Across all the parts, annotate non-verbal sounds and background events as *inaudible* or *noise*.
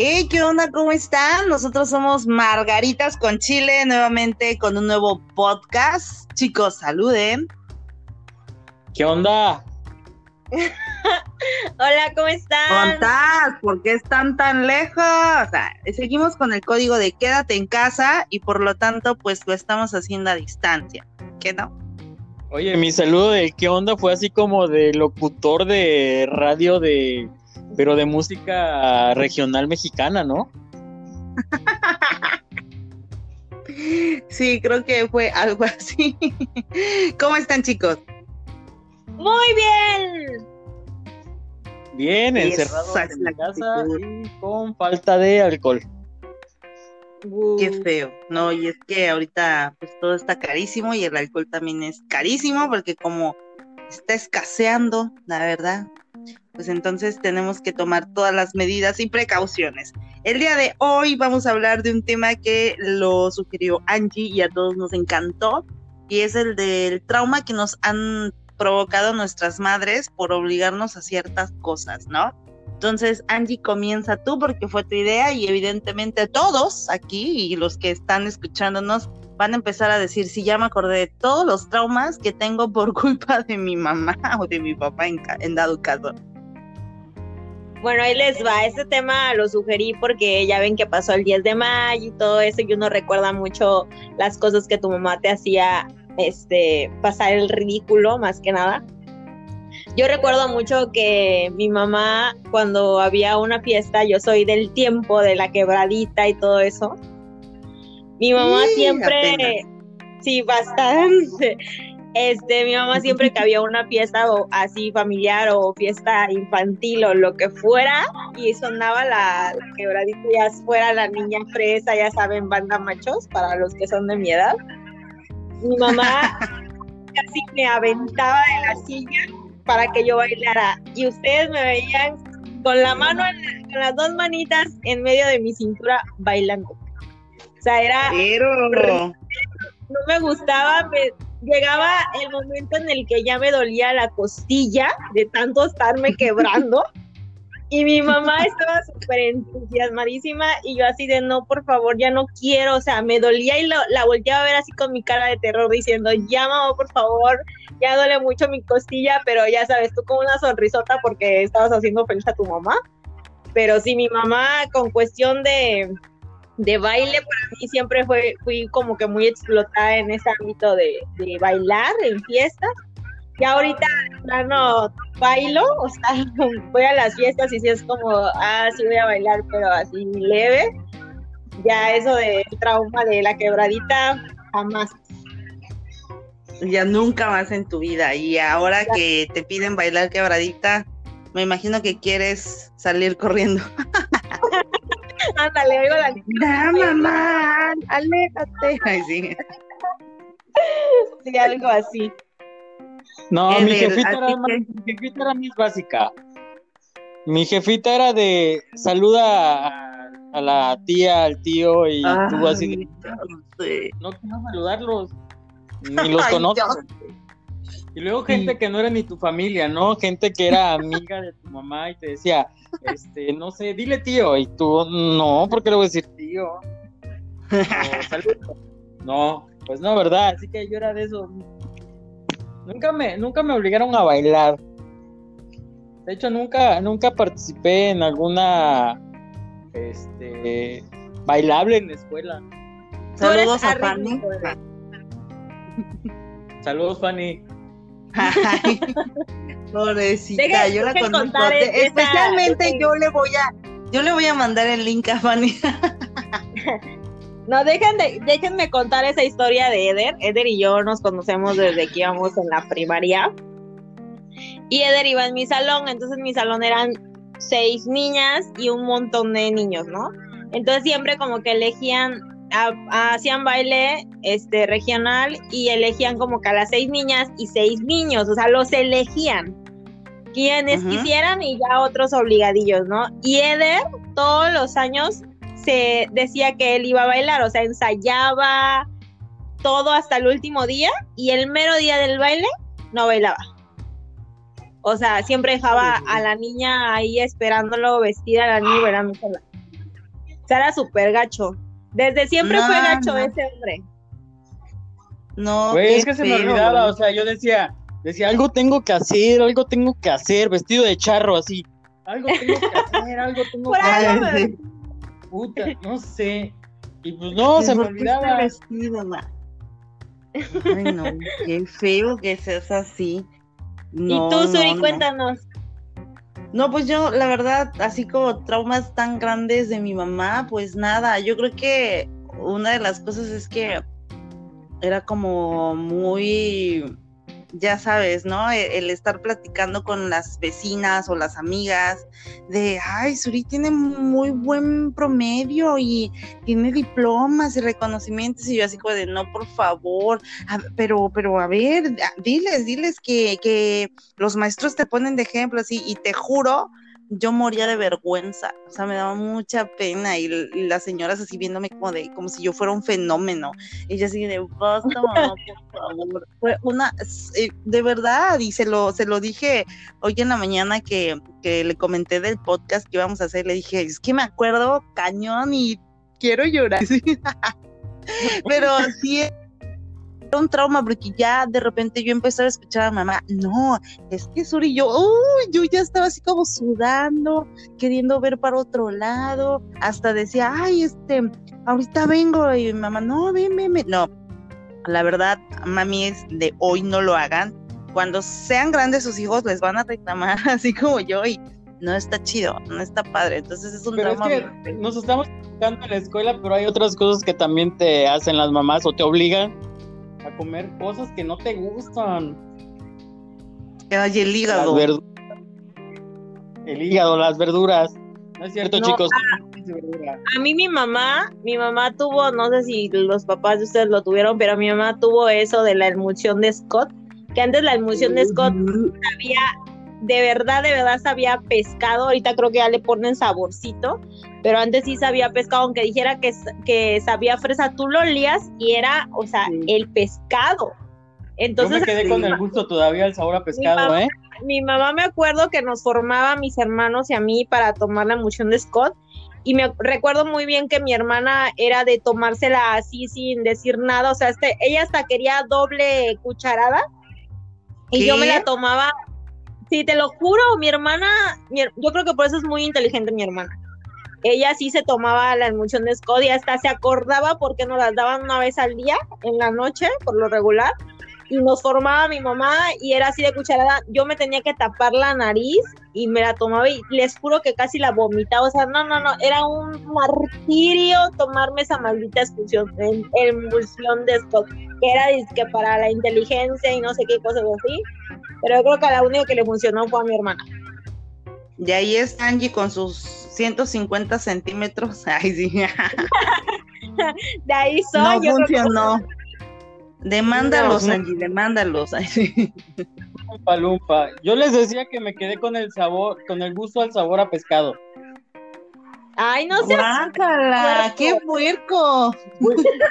Hey, ¿qué onda? ¿Cómo están? Nosotros somos Margaritas con Chile, nuevamente con un nuevo podcast. Chicos, saluden. ¿Qué onda? *laughs* Hola, ¿cómo están? ¿Cómo estás? ¿Por qué están tan lejos? O sea, seguimos con el código de quédate en casa y por lo tanto, pues lo estamos haciendo a distancia. ¿Qué no? Oye, mi saludo de qué onda fue así como de locutor de radio de pero de música regional mexicana, ¿no? *laughs* Sí, creo que fue algo así. *laughs* ¿Cómo están, chicos? Muy bien. Bien, encerrados en la casa y con falta de alcohol. Qué feo. No, y es que ahorita pues todo está carísimo y el alcohol también es carísimo porque como está escaseando, la verdad, pues entonces tenemos que tomar todas las medidas y precauciones. El día de hoy vamos a hablar de un tema que lo sugirió Angie y a todos nos encantó, y es el del trauma que nos han provocado nuestras madres por obligarnos a ciertas cosas, ¿no? Entonces, Angie, comienza tú porque fue tu idea y evidentemente todos aquí y los que están escuchándonos van a empezar a decir, si ya me acordé de todos los traumas que tengo por *laughs* culpa de mi mamá o de mi papá en, en dado caso. Bueno, ahí les va. Este tema lo sugerí porque ya ven que pasó el 10 de mayo y todo eso, y uno recuerda mucho las cosas que tu mamá te hacía este, pasar el ridículo, más que nada. Yo recuerdo mucho que mi mamá, cuando había una fiesta, yo soy del tiempo de la quebradita y todo eso. Mi mamá siempre, sí, bastante. Este, mi mamá siempre que había una fiesta o así familiar o fiesta infantil o lo que fuera y sonaba la, quebradita ya fuera la niña fresa, ya saben, banda machos para los que son de mi edad. Mi mamá *laughs* casi me aventaba de la silla para que yo bailara y ustedes me veían con la mano, con las dos manitas en medio de mi cintura bailando. O sea, era... Pero... No me gustaba, me, llegaba el momento en el que ya me dolía la costilla de tanto estarme quebrando. *laughs* Y mi mamá estaba súper entusiasmadísima y yo así de no, por favor, ya no quiero, o sea, me dolía y la volteaba a ver así con mi cara de terror diciendo, ya mamá, por favor, ya duele mucho mi costilla, pero ya sabes, tú con una sonrisota porque estabas haciendo feliz a tu mamá. Pero sí, mi mamá con cuestión de, de baile para mí siempre fue, fui como que muy explotada en ese ámbito de, bailar en fiestas. Y ahorita, no bailo, o sea, *laughs* voy a las fiestas y si es como, ah, sí voy a bailar, pero así leve. Ya eso de trauma de la quebradita, jamás. Ya nunca más en tu vida. Y ahora que te piden bailar quebradita, me imagino que quieres salir corriendo. *laughs* Ándale, oigo la niña. mamá, aléjate. Ay, sí. sí, algo así. No, mi jefita, era, mi jefita era más básica. Mi jefita era de saluda a, la tía, al tío y tú así de, no, quiero saludarlos, ni los conozco. Y luego gente que no era ni tu familia, ¿no? Gente que era *laughs* amiga de tu mamá y te decía, este, no sé, dile tío. Y tú, no, ¿por qué le voy a decir tío? No, pues no, ¿verdad? Así que yo era de eso. Nunca me, nunca me obligaron a bailar. De hecho, nunca, nunca participé en alguna este bailable en la escuela. Saludos a Fanny. Saludos, Fanny. Ay, *laughs* pobrecita, yo la conozco. Especialmente yo le voy a, yo le voy a mandar el link a Fanny. *laughs* No, dejen de, déjenme contar esa historia de Eder. Eder y yo nos conocemos desde que íbamos en la primaria. Y Eder iba en mi salón, entonces en mi salón eran seis niñas y un montón de niños, ¿no? Entonces siempre como que elegían hacían baile este regional y elegían como que a las seis niñas y seis niños, o sea, los elegían quienes quisieran y ya otros obligadillos, ¿no? Y Eder todos los años se decía que él iba a bailar, o sea, ensayaba todo hasta el último día y el mero día del baile no bailaba. O sea, siempre dejaba a la niña ahí esperándolo vestida, la niña bailando era súper gacho. Desde siempre fue gacho ese hombre. No, es que se me olvidaba, o sea, yo decía, decía, algo tengo que hacer, algo tengo que hacer, vestido de charro así. Algo tengo que hacer, algo *laughs* tengo que hacer. Puta, no sé. Y pues no, se me olvidaba. Vestido, Ay, no, qué feo que seas así. y tú, Suri, cuéntanos. No, pues yo, la verdad, así como traumas tan grandes de mi mamá, pues nada, yo creo que una de las cosas es que era como muy ya sabes, ¿no? E, el, estar platicando con las vecinas o las amigas de, ay, Suri tiene muy buen promedio y tiene diplomas y reconocimientos y yo así como de, no, por favor, pero, pero a ver, diles, diles que, que los maestros te ponen de ejemplo así y te juro yo moría de vergüenza, o sea, me daba mucha pena y, las señoras así viéndome como de, como si yo fuera un fenómeno. Y así de, basta, mamá, por favor. Fue una, eh, de verdad, y se lo, se lo dije hoy en la mañana que, que le comenté del podcast que íbamos a hacer, le dije, es que me acuerdo cañón y quiero llorar. *laughs* Pero sí un trauma porque ya de repente yo empecé a escuchar a mamá, no, es que Suri, yo, uy, yo ya estaba así como sudando, queriendo ver para otro lado, hasta decía, ay, este, ahorita vengo, y mi mamá, no, ven, ven, ven. no, la verdad, mami, es de hoy no lo hagan, cuando sean grandes sus hijos les van a reclamar *laughs* así como yo y no está chido, no está padre. Entonces es un pero Es que nos estamos en la escuela, pero hay otras cosas que también te hacen las mamás o te obligan a comer cosas que no te gustan. Ay, el hígado. El hígado, las verduras. No es cierto, chicos. A, mí mi mamá, mi mamá tuvo, no sé si los papás de ustedes lo tuvieron, pero mi mamá tuvo eso de la emulsión de Scott, que antes la emulsión de Scott había de verdad, de verdad sabía pescado. Ahorita creo que ya le ponen saborcito, pero antes sí sabía pescado, aunque dijera que, que sabía fresa, tú lo olías y era, o sea, el pescado. Entonces, Yo me quedé con el gusto todavía el sabor a pescado, ¿eh? Mi mamá me acuerdo que nos formaba a mis hermanos y a mí para tomar la emulsión de Scott. Y me recuerdo muy bien que mi hermana era de tomársela así sin decir nada. O sea, este, ella hasta quería doble cucharada. Y yo me la tomaba Sí, te lo juro, mi hermana, yo creo que por eso es muy inteligente mi hermana. Ella sí se tomaba la emulsión de Scott y hasta se acordaba porque nos las daban una vez al día, en la noche, por lo regular, y nos formaba mi mamá y era así de cucharada. Yo me tenía que tapar la nariz y me la tomaba y les juro que casi la vomitaba. O sea, no, no, no, era un martirio tomarme esa maldita expulsión, emulsión de Scott, que era que para la inteligencia y no sé qué cosas así pero yo creo que la única que le funcionó fue a mi hermana. De ahí es Angie con sus 150 centímetros. *laughs* Ay, sí. *laughs* de ahí soy. No funcionó. Demándalos, Angie, demándalos. *laughs* Lumpa, Yo les decía que me quedé con el sabor, con el gusto al sabor a pescado. Ay, no sé. ¡Qué puerco!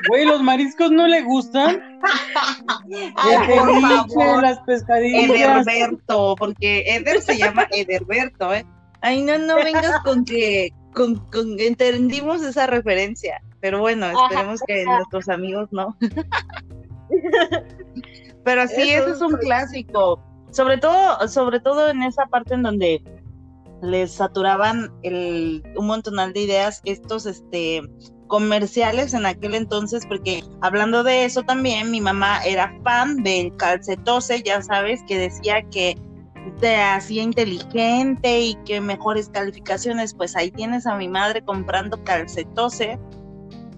Güey, ¿los mariscos no le gustan? *laughs* Ay, por favor. las pescadillas. Ederberto, porque Eder se llama Ederberto, ¿eh? Ay, no, no vengas *laughs* con que con, con, entendimos esa referencia. Pero bueno, esperemos que nuestros amigos no. *laughs* Pero sí, ese es un clásico. Sobre todo, sobre todo en esa parte en donde les saturaban el, un montonal de ideas estos este comerciales en aquel entonces, porque hablando de eso también, mi mamá era fan del calcetose, ya sabes, que decía que te hacía inteligente y que mejores calificaciones, pues ahí tienes a mi madre comprando calcetose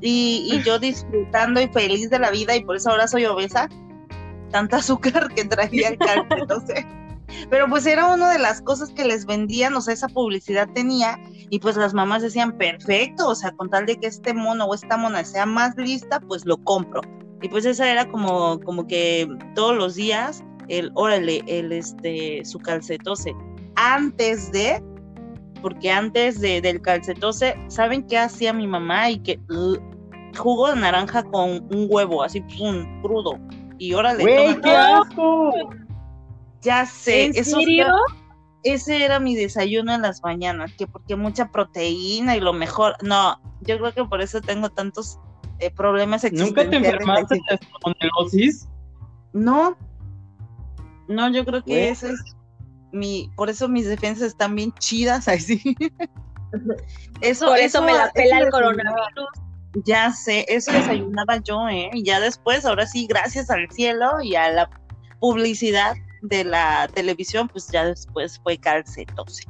y, y yo disfrutando y feliz de la vida y por eso ahora soy obesa, tanta azúcar que traía el calcetose. Pero pues era una de las cosas que les vendían, o sea, esa publicidad tenía, y pues las mamás decían, perfecto, o sea, con tal de que este mono o esta mona sea más lista, pues lo compro. Y pues esa era como, como que todos los días, el, órale, el, este, su calcetose. Antes de, porque antes de, del calcetose, ¿saben qué hacía mi mamá? Y que, uh, jugo de naranja con un huevo, así, pum, crudo. Y órale. ¡Güey, qué asco! Ya sé, ¿En eso ese era mi desayuno en las mañanas, que porque mucha proteína y lo mejor, no, Yo creo que por eso tengo tantos eh, problemas. ¿Nunca te enfermaste de espondilosis? No, no, yo creo que eso es mi, por eso mis defensas están bien chidas, *laughs* así. eso, por eso, me la pela el coronavirus. Ya sé, eso desayunaba yo, ¿eh? Y ya después, ahora sí, gracias al cielo y a la publicidad de la televisión, pues ya después fue calcetose.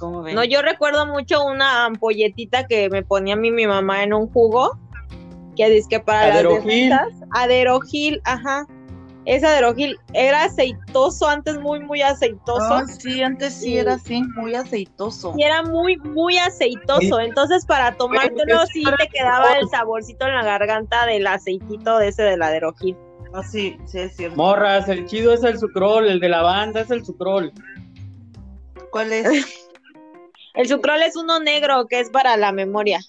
No, yo recuerdo mucho una ampolletita que me ponía a mí mi mamá en un jugo, que dice que para las defensas, aderogil, ajá. Ese aderogil era aceitoso, antes muy, muy aceitoso. Ah, sí, antes sí, era así, muy aceitoso. Y era muy, muy aceitoso. Entonces, para tomártelo, sí te quedaba el saborcito en la garganta del aceitito de ese del aderogil. Ah, sí, sí, es cierto. Morras, el chido es el sucrol, el de la banda es el sucrol. ¿Cuál es? *laughs* el sucrol es uno negro que es para la memoria.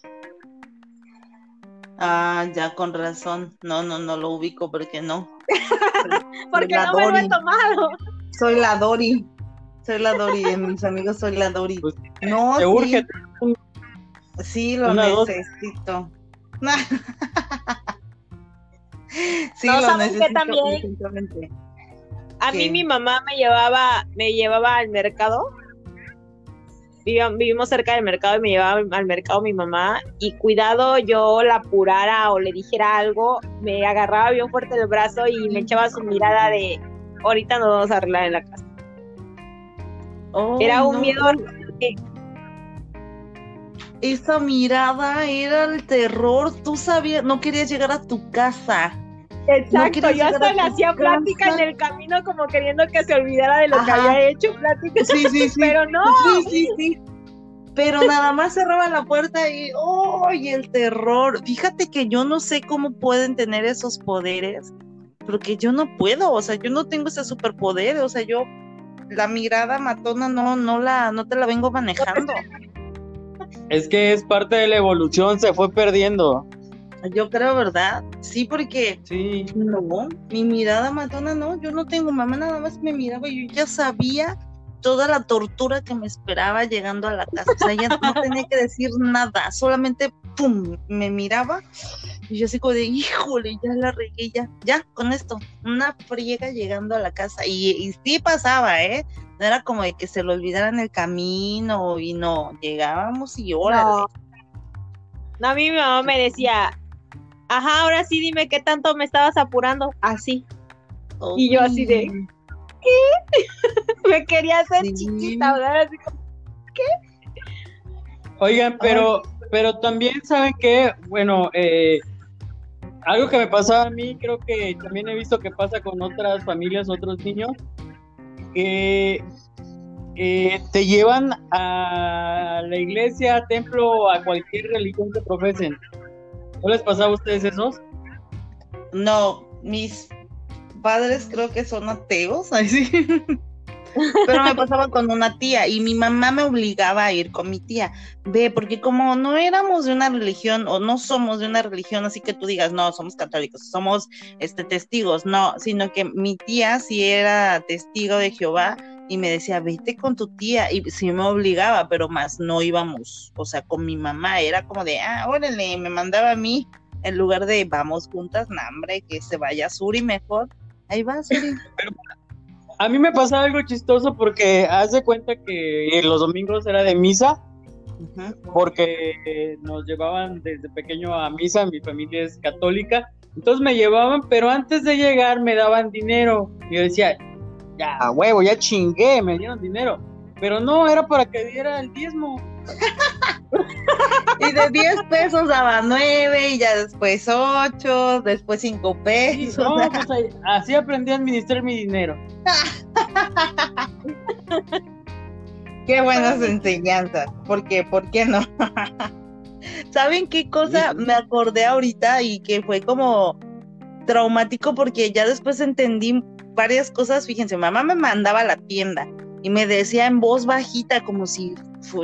Ah, ya con razón. No, no, no lo ubico *laughs* porque no. porque no me lo he tomado. Soy la Dori. Soy la Dori, de mis amigos soy la Dori. Pues, no, te urge. Sí, lo necesito. *laughs* sí, lo necesito. También? A mí mi mamá me llevaba, me llevaba al mercado vivimos cerca del mercado y me llevaba al mercado mi mamá y cuidado yo la apurara o le dijera algo, me agarraba bien fuerte el brazo y me echaba su mirada de ahorita nos vamos a arreglar en la casa. era un miedo. Esa mirada era el terror, tú sabías, no querías llegar a tu casa. Exacto, yo hasta le hacía plática en el camino como queriendo que se olvidara de lo que había hecho, plática. Sí, sí, sí. Pero no. Sí, sí, sí. Pero nada más cerraba la puerta y ¡oh! el terror. Fíjate que yo no sé cómo pueden tener esos poderes, porque yo no puedo, o sea, yo no tengo ese superpoder, o sea, yo la mirada matona no, no la, no te la vengo manejando. Es que es parte de la evolución, se fue perdiendo. Yo creo, ¿verdad? Sí, porque sí. no, mi mirada matona no, yo no tengo mamá, nada más me miraba y yo ya sabía toda la tortura que me esperaba llegando a la casa. O sea, ya no tenía que decir nada, solamente pum, me miraba y yo así como de, híjole, ya la regué, ya, ya, con esto, una friega llegando a la casa. Y, y sí pasaba, ¿eh? No era como de que se lo olvidaran el camino y no, llegábamos y órale. No. no, a mí mi mamá me decía, ajá, ahora sí dime qué tanto me estabas apurando. Así. Y yo así de, ¿qué? *laughs* me quería hacer chiquita, ¿verdad? Así como, ¿qué? Oigan, pero, pero también saben que, bueno, eh, algo que me pasaba a mí, creo que también he visto que pasa con otras familias, otros niños, que eh, te llevan a la iglesia, templo, a cualquier religión que profesen. ¿No les pasaba a ustedes esos? No, mis padres creo que son ateos, *laughs* así. Pero me pasaba con una tía y mi mamá me obligaba a ir con mi tía. Ve, porque como no éramos de una religión o no somos de una religión, así que tú digas, no, somos católicos, somos este testigos, no, sino que mi tía sí era testigo de Jehová y me decía, vete con tu tía, y sí me obligaba, pero más no íbamos, o sea, con mi mamá, era como de, ah, órale, me mandaba a mí, en lugar de vamos juntas, no, hombre, que se vaya Suri mejor, ahí va Suri. *laughs* a mí me pasa algo chistoso porque hace cuenta que los domingos era de misa, porque nos llevaban desde pequeño a misa, mi familia es católica, entonces me llevaban, pero antes de llegar me daban dinero, y yo decía, ya huevo, ya chingué, me dieron dinero. Pero no, era para que diera el diezmo. *laughs* y de 10 pesos daba 9 y ya después 8, después 5 pesos. Pues así aprendí a administrar mi dinero. *laughs* qué buenas enseñanzas. ¿Por qué? ¿Por qué no? *laughs* ¿Saben qué cosa me acordé ahorita y que fue como traumático porque ya después entendí varias cosas, fíjense, mamá me mandaba a la tienda y me decía en voz bajita como si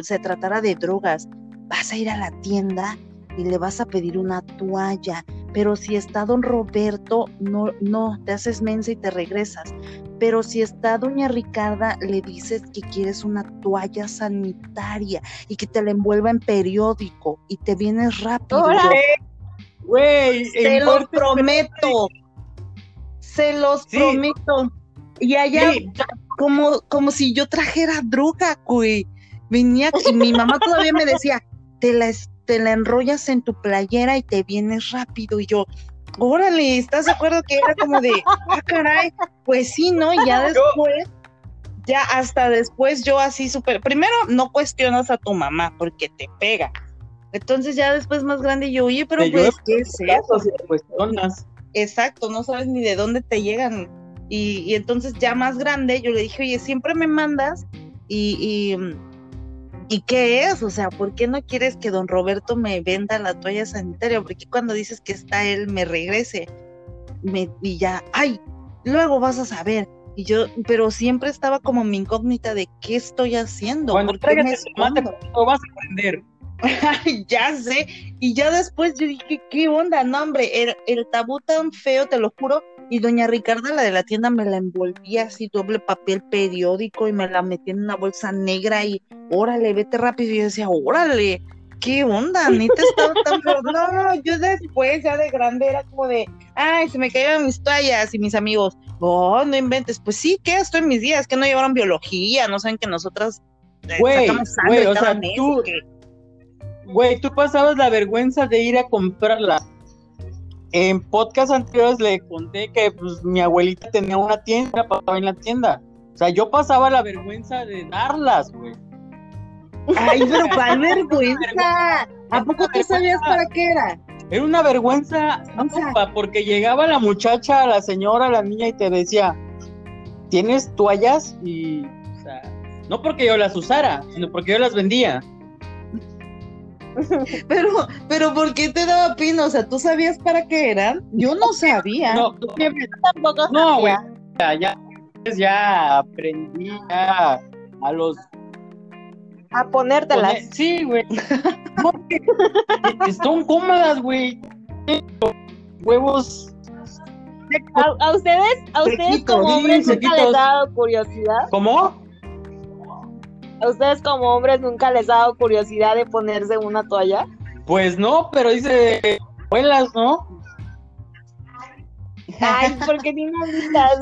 se tratara de drogas, vas a ir a la tienda y le vas a pedir una toalla, pero si está don Roberto, no, no, te haces mensa y te regresas. pero si está doña Ricarda, le dices que quieres una toalla sanitaria y que te la envuelva en periódico y te vienes rápido. Güey, se los prometo. Se los prometo. Y allá, como, como si yo trajera droga, güey. Venía y mi mamá todavía me decía, te la, te la enrollas en tu playera y te vienes rápido. Y yo, órale, ¿estás de acuerdo que era como de, ah, caray? Pues sí, ¿no? Y ya después, ya hasta después yo así súper, primero no cuestionas a tu mamá porque te pega. Entonces ya después más grande yo, oye, pero pues, ¿qué es eso? Si cuestionas. Exacto, no sabes ni de dónde te llegan. Y, entonces ya más grande yo le dije, oye, siempre me mandas y, y, qué es? O sea, ¿por qué no quieres que don Roberto me venda la toalla sanitaria? Porque cuando dices que está él, me regrese. Me, y ya, ay, luego vas a saber. Y yo, pero siempre estaba como mi incógnita de qué estoy haciendo. Cuando traigas mate, lo vas a aprender. *laughs* ya sé. Y ya después yo dije, ¿qué onda? No, hombre, el, el, tabú tan feo, te lo juro. Y doña Ricarda, la de la tienda, me la envolvía así, doble papel periódico y me la metía en una bolsa negra y órale, vete rápido. Y yo decía, órale, ¿qué onda? Ni te estaba tan feo. No, yo después, ya de grande, era como de, ay, se me caían mis toallas y mis amigos. Oh, no inventes. Pues sí, ¿qué? Estoy en mis días, que no llevaron biología, no saben que nosotras. Eh, güey, güey, o sea, tú, Güey, tú pasabas la vergüenza de ir a comprarla. En podcast anteriores le conté que pues, mi abuelita tenía una tienda, pasaba en la tienda. O sea, yo pasaba la vergüenza de darlas, güey. Ay, pero *laughs* ¿cuál vergüenza? ¿A poco tú sabías para qué era? Era una vergüenza, porque llegaba la muchacha, la señora, la niña y te decía, ¿tienes toallas? Y, o sea, no porque yo las usara, sino porque yo las vendía. *laughs* Pero, pero ¿por qué te daba pino? O sea, ¿tú sabías para qué eran? Yo no sabía. No, tampoco No, güey. Ya, ya, aprendí a los a ponértelas. Sí, güey. *laughs* Están cómodas, güey. Huevos. ¿A, ustedes, a ustedes como hombres nunca les ha dado curiosidad? ¿Cómo? ¿A ustedes como hombres nunca les ha dado curiosidad de ponerse una toalla? Pues no, pero dice abuelas, ¿no? Ay, porque ni no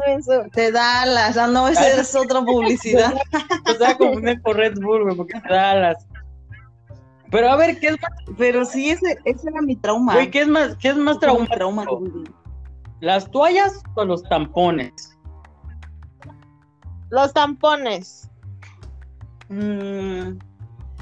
eso. Te da alas, ah, no, esa es otra publicidad. *laughs* o sea, como un por Red Bull, güey, porque te da alas. Pero a ver, ¿qué es más? Pero sí, ese, ese era mi trauma. Güey, ¿qué es más, qué es más trauma? trauma ¿Las toallas o los tampones? Los tampones. Mmm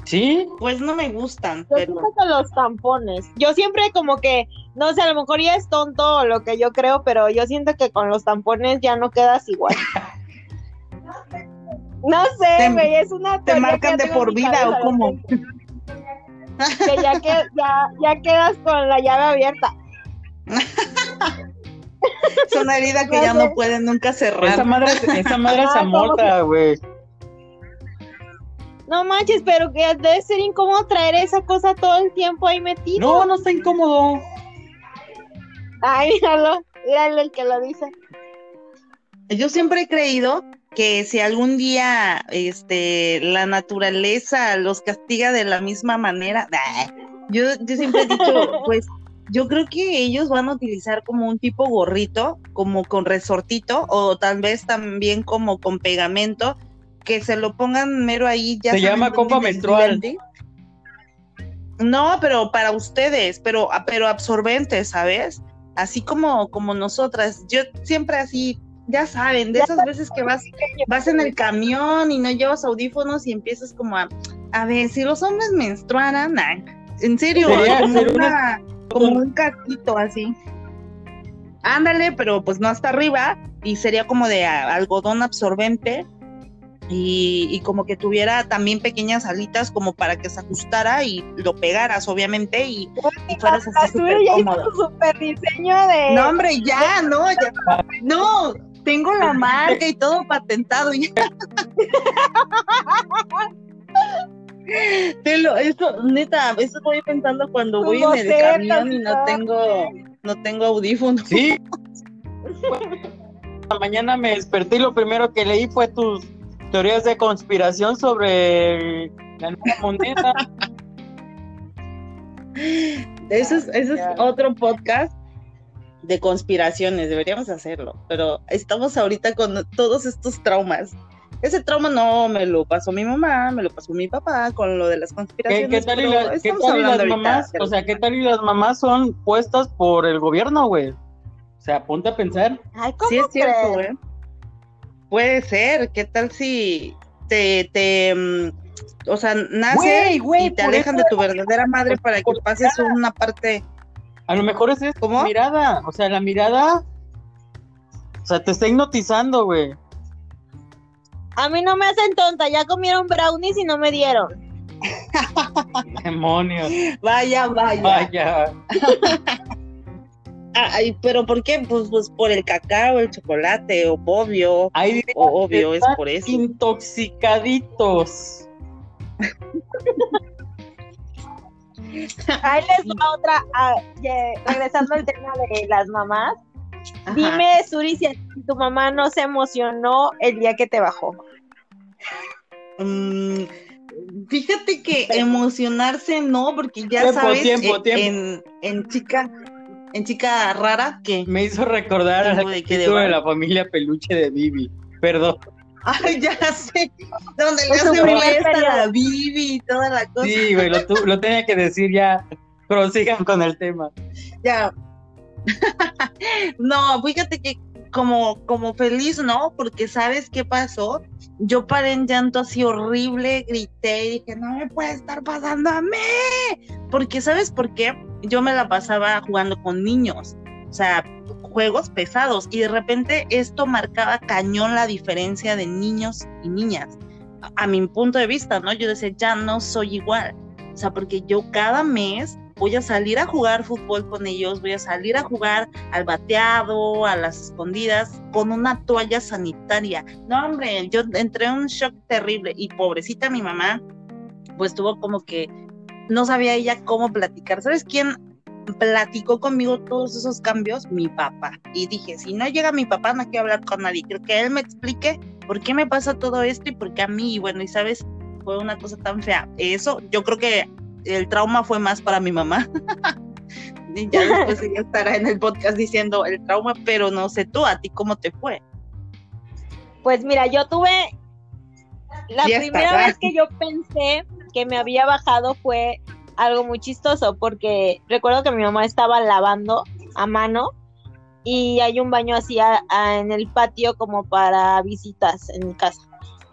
¿Sí? Pues no me gustan. Yo pero... los tampones. Yo siempre como que, no sé, a lo mejor ya es tonto lo que yo creo, pero yo siento que con los tampones ya no quedas igual. *laughs* no sé, güey, es una ¿Te marcan de por vida o cómo? Que ya, que ya, ya quedas con la llave abierta. es una herida que ya no puede nunca cerrar. Esa madre, esa madre se amorta, güey. No manches, pero que debe ser incómodo traer esa cosa todo el tiempo ahí metido. No, no está incómodo. Ay, míralo, míralo el que lo dice. Yo siempre he creído que si algún día este la naturaleza los castiga de la misma manera, yo, yo siempre he dicho, *laughs* pues yo creo que ellos van a utilizar como un tipo gorrito, como con resortito, o tal vez también como con pegamento, que se lo pongan mero ahí. Ya se llama copa menstrual. No, pero para ustedes, pero, pero absorbentes, ¿sabes? Así como, como nosotras. Yo siempre así, ya saben, de esas veces que vas, vas en el camión y no llevas audífonos y empiezas como a, a ver, si los hombres menstruaran, en serio, como, un casquito así. Ándale, pero pues no hasta arriba y sería como de algodón absorbente y, como que tuviera también pequeñas alitas como para que se ajustara y lo pegaras obviamente y, fueras así súper cómodo. Super diseño de... No hombre, ya, no, ya, no, tengo la marca y todo patentado ya. *laughs* Te lo, eso, neta, eso voy pensando cuando voy en el camión y no tengo, no tengo audífonos. Sí. *laughs* la mañana me desperté y lo primero que leí fue tus teorías de conspiración sobre la nueva moneda. Eso es, eso es otro podcast de conspiraciones, deberíamos hacerlo, pero estamos ahorita con todos estos traumas. Ese trauma no me lo pasó mi mamá, me lo pasó mi papá con lo de las conspiraciones. ¿Qué, tal, y, las mamás? O sea, ¿qué tal y las mamás son puestas por el gobierno, güey? O sea, ponte a pensar. sí, es cierto, güey. Puede ser, ¿qué tal si te, te mm, o sea, naces y te alejan de tu verdadera madre para que pases una parte a lo mejor es esta mirada, o sea, la mirada, o sea, te está hipnotizando, güey. A mí no me hacen tonta, ya comieron brownies y no me dieron. *laughs* Demonios. Vaya, vaya. Vaya. *laughs* Ay, pero ¿por qué? Pues, pues por el cacao, el chocolate, obvio. obvio, es por eso. Intoxicaditos. *laughs* Ahí les va otra, ah, regresando al tema de las mamás. Dime, Suri, si tu mamá no se emocionó el día que te bajó. Mm, fíjate que emocionarse no, porque ya sabes, en, En, chica, en chica rara que me hizo recordar a la que de la familia peluche de Bibi. Perdón. Ay, ya sé. Donde le hace fiesta a la Bibi y toda la cosa. Sí, güey, lo, lo tenía que decir ya. Prosigan con el tema. Ya. *laughs* no, fíjate que como, como feliz, ¿no? Porque sabes qué pasó. Yo paré en llanto así horrible, grité y dije, no me puede estar pasando a mí. Porque, ¿sabes por qué? Yo me la pasaba jugando con niños. O sea, juegos pesados y de repente esto marcaba cañón la diferencia de niños y niñas. A, mi punto de vista, ¿no? Yo decía, ya no soy igual. O sea, porque yo cada mes voy a salir a jugar fútbol con ellos, voy a salir a jugar al bateado, a las escondidas, con una toalla sanitaria. No, hombre, yo entré en un shock terrible y pobrecita mi mamá, pues tuvo como que no sabía ella cómo platicar. ¿Sabes quién platicó conmigo todos esos cambios mi papá. Y dije, si no llega mi papá, no quiero hablar con nadie. Creo que él me explique por qué me pasa todo esto y por qué a mí. Y bueno, y sabes, fue una cosa tan fea. Eso, yo creo que el trauma fue más para mi mamá. *laughs* y ya *laughs* después ella estará en el podcast diciendo el trauma, pero no sé tú, a ti cómo te fue. Pues mira, yo tuve la primera vez que yo pensé que me había bajado fue algo muy chistoso porque recuerdo que mi mamá estaba lavando a mano y hay un baño así en el patio como para visitas en mi casa.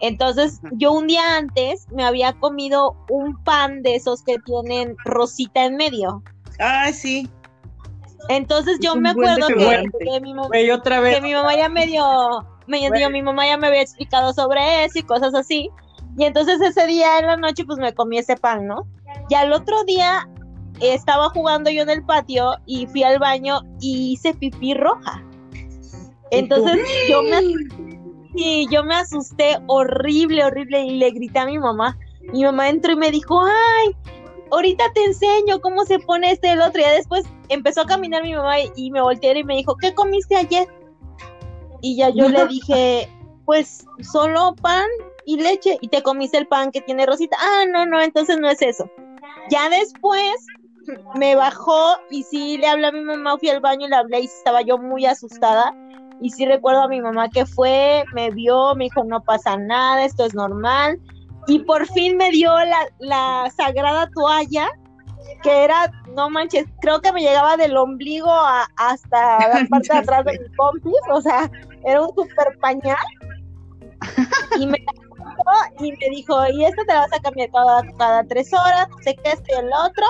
Entonces yo un día antes me había comido un pan de esos que tienen rosita en medio. Ah, sí. Entonces yo me acuerdo que, mi mamá, que mi mamá ya me dio, me dio, mi mamá ya me había explicado sobre eso y cosas así. Y entonces ese día en la noche pues me comí ese pan, ¿no? Y al otro día estaba jugando yo en el patio y fui al baño y hice pipí roja. Entonces yo me, *laughs* sí, yo me asusté horrible, horrible y le grité a mi mamá. Mi mamá entró y me dijo, ay, ahorita te enseño cómo se pone este y el otro. Y después empezó a caminar mi mamá y, me volteó y me dijo, ¿qué comiste ayer? Y ya yo le *laughs* dije, pues solo pan y leche. Y te comiste el pan que tiene rosita. Ah, no, no, entonces no es eso. Ya después me bajó y sí le hablé a mi mamá, fui al baño y le hablé y estaba yo muy asustada. Y sí recuerdo a mi mamá que fue, me vio, me dijo, no pasa nada, esto es normal. Y por fin me dio la, la sagrada toalla, que era, no manches, creo que me llegaba del ombligo hasta la *laughs* parte de atrás de mi compis, o sea, era un super pañal. Y me y me dijo, y esto te lo vas a cambiar cada, cada tres horas, sé que esto y el otro,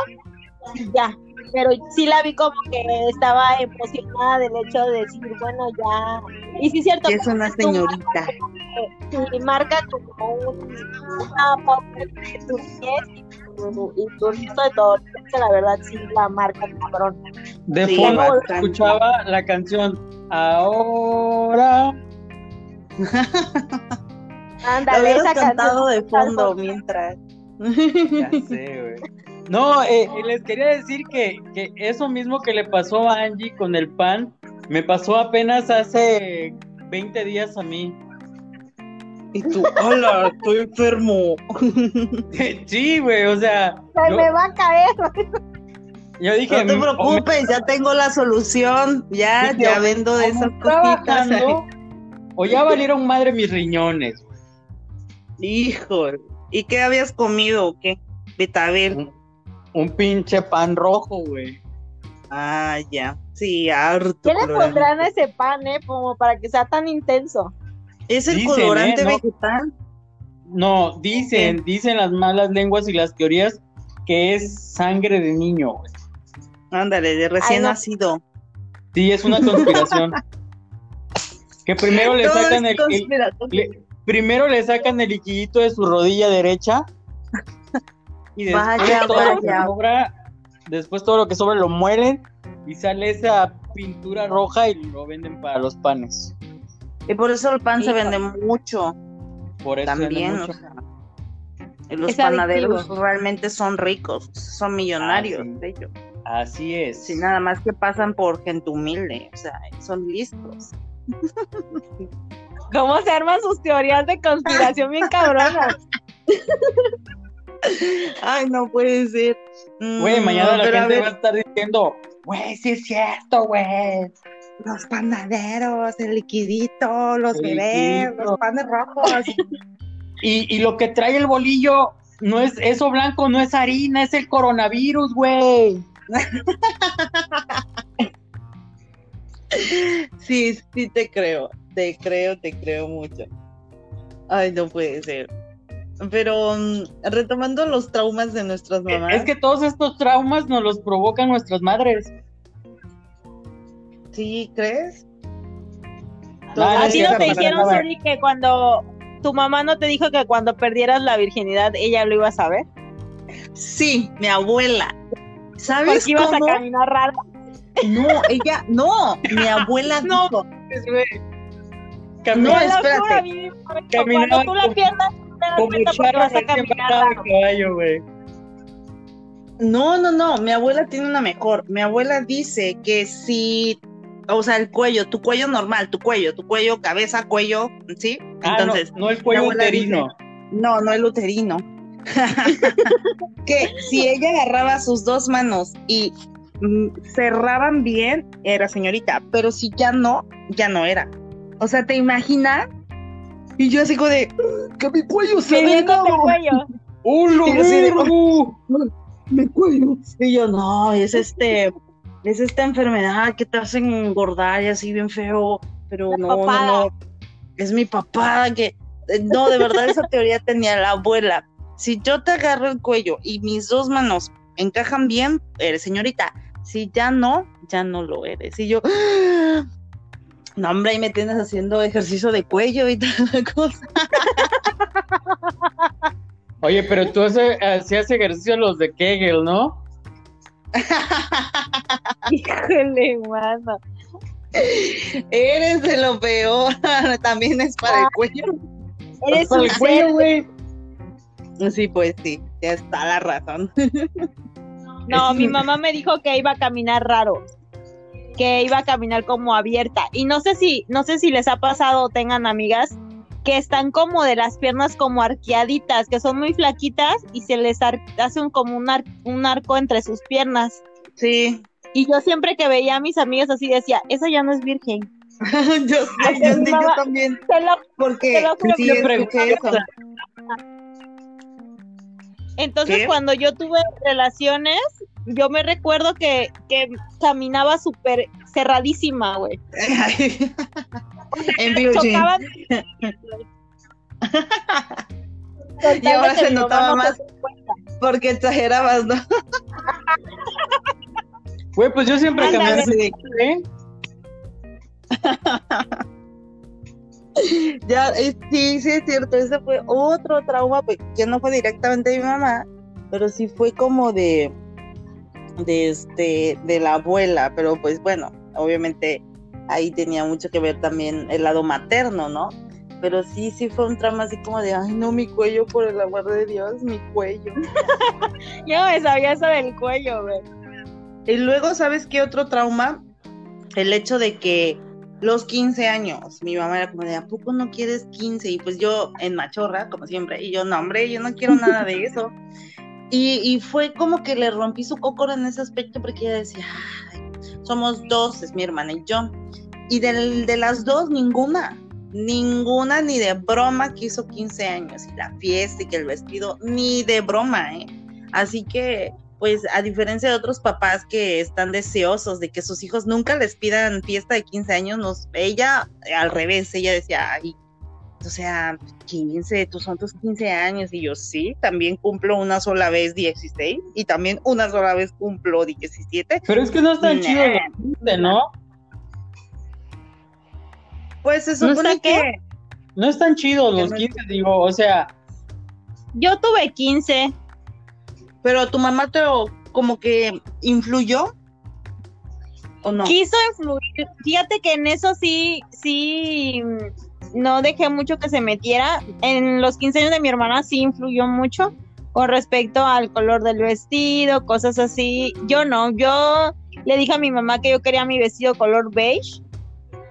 y ya. Pero sí la vi como que estaba emocionada del hecho de decir, bueno, ya. Y sí es cierto. es una señorita. Y marca como un, una parte de tu pies y tu resto de todo. La verdad sí la marca cabrón. De fondo escuchaba la canción Ahora. Ándale, esa cantado de fondo mientras. Ya *laughs* sé, güey. No, eh, les quería decir que, eso mismo que le pasó a Angie con el pan, me pasó apenas hace 20 días a mí. Y tú, hola, estoy enfermo. *laughs* sí, güey, o sea. Se me va a caer. Yo dije, no te preocupes, ya tengo la solución. Ya, ya vendo esas cositas. O ya valieron madre mis riñones. Hijo, ¿y qué habías comido o qué? Betabel. Un, pinche pan rojo, güey. Ah, ya. Sí, harto. ¿Qué le pondrán a ese pan, eh? Como para que sea tan intenso. ¿Es el colorante ¿eh? vegetal? No, dicen, dicen las malas lenguas y las teorías que es sangre de niño, güey. Ándale, de recién nacido. Sí, es una conspiración. *laughs* que primero le sacan el, primero le sacan el liquidito de su rodilla derecha y después todo lo que sobra, después todo lo que sobra lo muelen y sale esa pintura roja y lo venden para los panes. Y por eso el pan se vende mucho. Por eso también. los panaderos realmente son ricos, son millonarios Así, de ellos. Así es. Sí, nada más que pasan por gente humilde, o sea, son listos. *laughs* ¿Cómo se arman sus teorías de conspiración bien cabronas? *laughs* Ay, no puede ser. Güey, mañana la gente va a estar diciendo, güey, sí es cierto, güey. Los panaderos, el liquidito, los bebés, los panes rojos. *laughs* y, y lo que trae el bolillo no es eso blanco, no es harina, es el coronavirus, güey. *laughs* sí, sí te creo, te creo, te creo mucho. Ay, no puede ser. Pero mm, retomando los traumas de nuestras mamás. Es que todos estos traumas nos los provocan nuestras madres. ¿Sí crees? ¿A ti no te dijeron, Suri, que cuando tu mamá no te dijo que cuando perdieras la virginidad ella lo iba a saber? Sí, mi abuela. ¿Sabes qué ibas a caminar raro? No, ella, no, mi abuela *laughs* no, dijo. no, espérate. Cuando tú la pierdas, como vas a caminar caballo, güey. No, no, no, mi abuela tiene una mejor. Mi abuela dice que si, o sea, el cuello, tu cuello normal, tu cuello, tu cuello, cabeza, cuello, ¿sí? Ah, Entonces, no, el cuello uterino. no, no el uterino. *laughs* que si ella agarraba sus dos manos y mm, cerraban bien, era señorita, pero si ya no, ya no era. O sea, ¿te imaginas? Y yo así como de, que mi cuello se ve. cuello. *laughs* ¡Oh, Mi cuello. Y yo, no, es este, es esta enfermedad que te hacen engordar y así bien feo, pero no, no, no, es mi papá que, eh, no, de verdad esa teoría tenía la abuela, si yo te agarro el cuello y mis dos manos encajan bien, eres señorita. Si ya no, ya no lo eres. Y yo, no, hombre, ahí me tienes haciendo ejercicio de cuello y tal cosa. *laughs* Oye, pero tú hacías ejercicio los de Kegel, ¿no? *laughs* Híjole, mano. Eres de lo peor. *laughs* También es para el cuello. Eres para el cuello, güey. Sí, pues sí, ya está la razón. No, mi mamá me dijo que iba a caminar raro, que iba a caminar como abierta. Y no sé si, no sé si les ha pasado o tengan amigas que están como de las piernas como arqueaditas, que son muy flaquitas y se les hace un, como un, un arco entre sus piernas. Sí. Y yo siempre que veía a mis amigas así decía, esa ya no es virgen. *laughs* yo, yo, también. porque sí, entonces, cuando yo tuve relaciones, yo me recuerdo que, que caminaba súper cerradísima, güey. *laughs* en Chocaban... *laughs* y ahora se notaba más porque exagerabas, ¿no? Güey, pues yo siempre caminé así. ¿eh? *laughs* ya, eh, sí, sí es cierto, ese fue otro trauma, pues, que no fue directamente de mi mamá, pero sí fue como de, de este, de la abuela, pero pues bueno, obviamente ahí tenía mucho que ver también el lado materno, ¿no? Pero sí, sí fue un trauma así como de, ay, no, mi cuello, por el amor de Dios, mi cuello. *laughs* Yo no me sabía eso del cuello, güey. Y luego, ¿sabes qué otro trauma? El hecho de que los 15 años. Mi mamá era como de, ¿a poco no quieres 15? Y pues yo en machorra, como siempre, y yo, no, hombre, yo no quiero nada de eso. *laughs* Y, fue como que le rompí su cócoro en ese aspecto porque ella decía, somos dos, es mi hermana y yo. Y de, de las dos, ninguna, ninguna ni de broma quiso 15 años. Y la fiesta y que el vestido, ni de broma, ¿eh? Así que pues a diferencia de otros papás que están deseosos de que sus hijos nunca les pidan fiesta de 15 años, nos, ella al revés, ella decía, ay, o sea, 15, tú son tus 15 años, y yo sí, también cumplo una sola vez 16, y también una sola vez cumplo 17. Pero es que no es tan chido ¿no? Pues se supone que... No es tan chido los 15, digo, o sea... Yo tuve 15 pero tu mamá te como que influyó o no? Quiso influir. Fíjate que en eso sí, sí, no dejé mucho que se metiera. En los 15 años de mi hermana sí influyó mucho con respecto al color del vestido, cosas así. Yo no, yo le dije a mi mamá que yo quería mi vestido color beige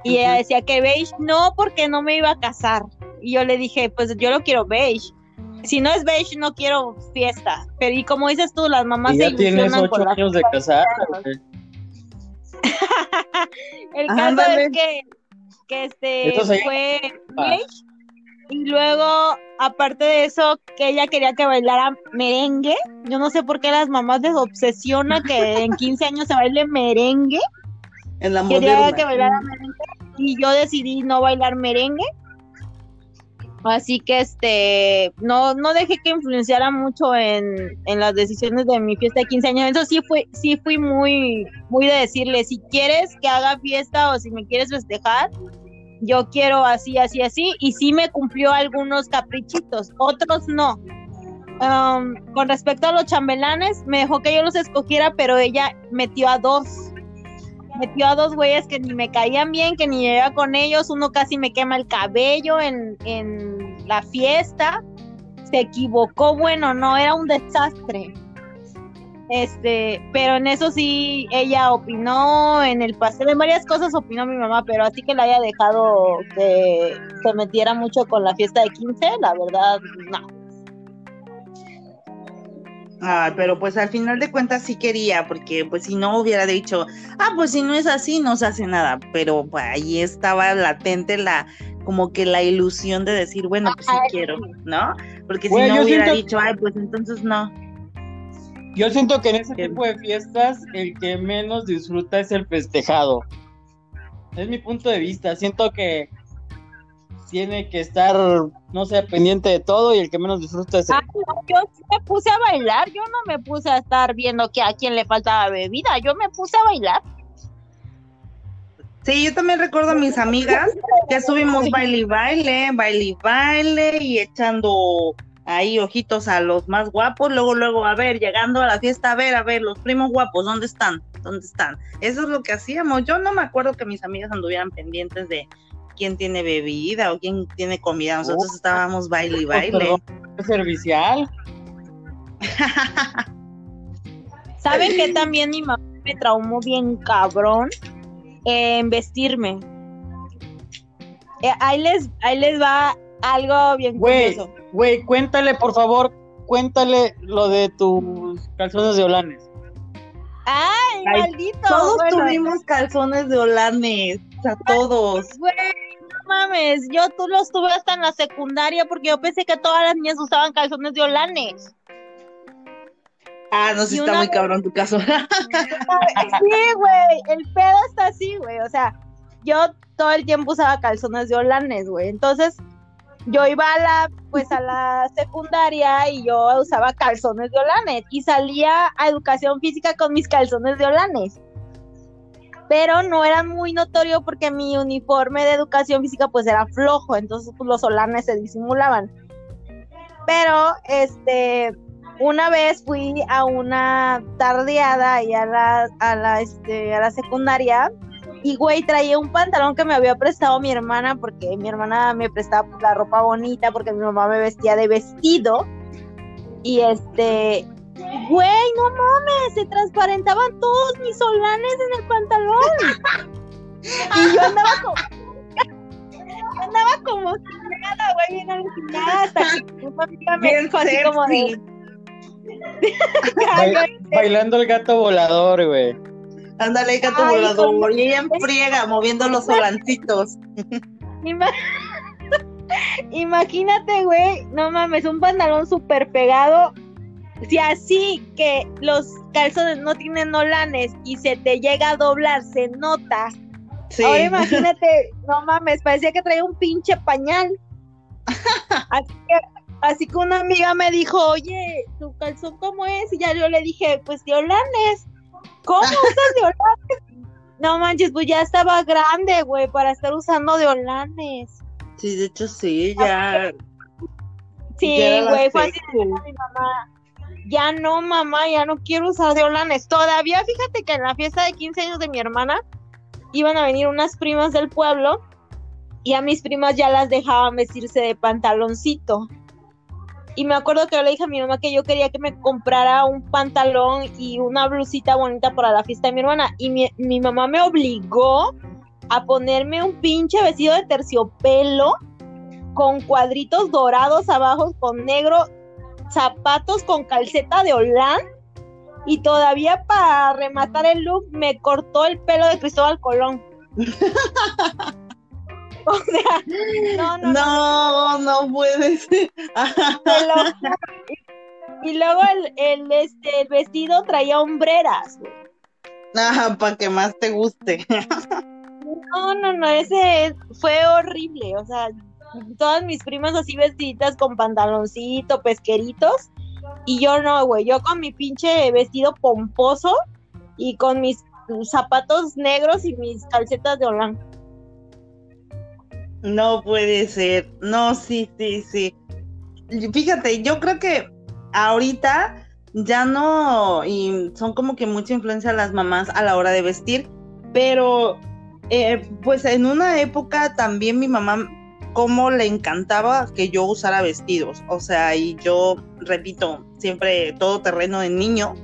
y ella decía que beige no porque no me iba a casar. Y yo le dije, pues yo lo quiero beige si no es beige, no quiero fiesta. Pero y como dices tú, las mamás y ya tienes ocho años de casar. *laughs* el caso es que, que este fue. Y luego, aparte de eso, que ella quería que bailara merengue. Yo no sé por qué las mamás les obsesiona que en *laughs* 15 años se baile merengue. En la quería que bailara merengue. Y yo decidí no bailar merengue Así que este no, no dejé que influenciara mucho en, las decisiones de mi fiesta de 15 años. Eso sí fue, sí fui muy, muy de decirle, si quieres que haga fiesta o si me quieres festejar, yo quiero así, así, así. Y sí me cumplió algunos caprichitos, otros no. Um, con respecto a los chambelanes, me dejó que yo los escogiera, pero ella metió a dos metió a dos güeyes que ni me caían bien, que ni iba con ellos, uno casi me quema el cabello en, en la fiesta, se equivocó, bueno, no, era un desastre. Este, pero en eso sí, ella opinó, en el pastel, en varias cosas opinó mi mamá, pero así que la haya dejado que se metiera mucho con la fiesta de 15, la verdad, no. Ah, pero pues al final de cuentas sí quería, porque pues si no hubiera dicho, ah, pues si no es así, no se hace nada, pero pues, ahí estaba latente la, como que la ilusión de decir, bueno, pues sí quiero, ¿no? Porque si no hubiera dicho, ay, pues entonces no. Yo siento que en ese tipo de fiestas el que menos disfruta es el festejado. Es mi punto de vista. Siento que tiene que estar, no sé, pendiente de todo y el que menos disfruta es él. yo me puse a bailar, yo no me puse a estar viendo que a quién le faltaba bebida, yo me puse a bailar. Sí, yo también recuerdo a mis amigas que estuvimos baile y baile, baile y baile y echando ahí ojitos a los más guapos, luego, luego, a ver, llegando a la fiesta, a ver, a ver, los primos guapos, ¿dónde están? ¿Dónde están? Eso es lo que hacíamos. Yo no me acuerdo que mis amigas anduvieran pendientes de, quién tiene bebida o quién tiene comida. Nosotros oh, estábamos baile y baile. servicial. *laughs* ¿Saben que también mi mamá me traumó bien cabrón en vestirme? Eh, ahí, les, ahí les va algo bien curioso. Güey, cuéntale, por favor, cuéntale lo de tus calzones de holanes. Ay, maldito. Todos tuvimos calzones de holanes, a todos. Güey, mames, yo tú los tuve hasta en la secundaria porque yo pensé que todas las niñas usaban calzones de holanes. Ah, no, sé, está muy cabrón tu caso. *laughs* sí, güey, el pedo está así, güey, o sea, yo todo el tiempo usaba calzones de holanes, güey, entonces yo iba a la, pues a la *laughs* secundaria y yo usaba calzones de holanes y salía a educación física con mis calzones de holanes pero no era muy notorio porque mi uniforme de educación física pues era flojo, entonces pues, los solanes se disimulaban. Pero este una vez fui a una tardeada y a la, a la, este, a la secundaria y güey traía un pantalón que me había prestado mi hermana porque mi hermana me prestaba pues, la ropa bonita porque mi mamá me vestía de vestido y este Güey, no mames, se transparentaban todos mis solanes en el pantalón. Y yo andaba como. *laughs* andaba como nada, güey, bien alucinada hasta que una amiga me dijo así como de. *laughs* bailando el gato volador, güey. Ándale, el gato volador. Y ella en friega, moviendo los solancitos. *laughs* Imagínate, güey, no mames, un pantalón súper pegado. Si así que los calzones no tienen olanes y se te llega a doblar, se nota. Sí. Ahora imagínate, no mames, parecía que traía un pinche pañal. *laughs* Así que, así que una amiga me dijo, oye, ¿tu calzón cómo es? Y ya yo le dije, pues de olanes. ¿Cómo *laughs* usas de olanes? No manches, pues ya estaba grande, güey, para estar usando de olanes. Sí, de hecho sí, ya. Sí, güey, fue así mi mamá. Ya no, mamá, ya no quiero usar de holanes. Todavía, fíjate que en la fiesta de 15 años de mi hermana iban a venir unas primas del pueblo y a mis primas ya las dejaban vestirse de pantaloncito. Y me acuerdo que yo le dije a mi mamá que yo quería que me comprara un pantalón y una blusita bonita para la fiesta de mi hermana. Y mi, mi mamá me obligó a ponerme un pinche vestido de terciopelo con cuadritos dorados abajo con negro, zapatos con calceta de holán y todavía para rematar el look me cortó el pelo de Cristóbal Colón. *laughs* o sea, no, no, no, no, puede ser. y, luego el, el, este, el vestido traía hombreras. Ajá, para que más te guste. No, no, no, ese fue horrible, o sea, todas mis primas así vestiditas con pantaloncito, pesqueritos, y yo no, güey, yo con mi pinche vestido pomposo y con mis zapatos negros y mis calcetas de holán. No puede ser, no, sí, sí, sí. Fíjate, yo creo que ahorita ya no, y son como que mucha influencia las mamás a la hora de vestir, pero eh, pues en una época también mi mamá, como le encantaba que yo usara vestidos, o sea, y yo, repito, siempre todo terreno de niño,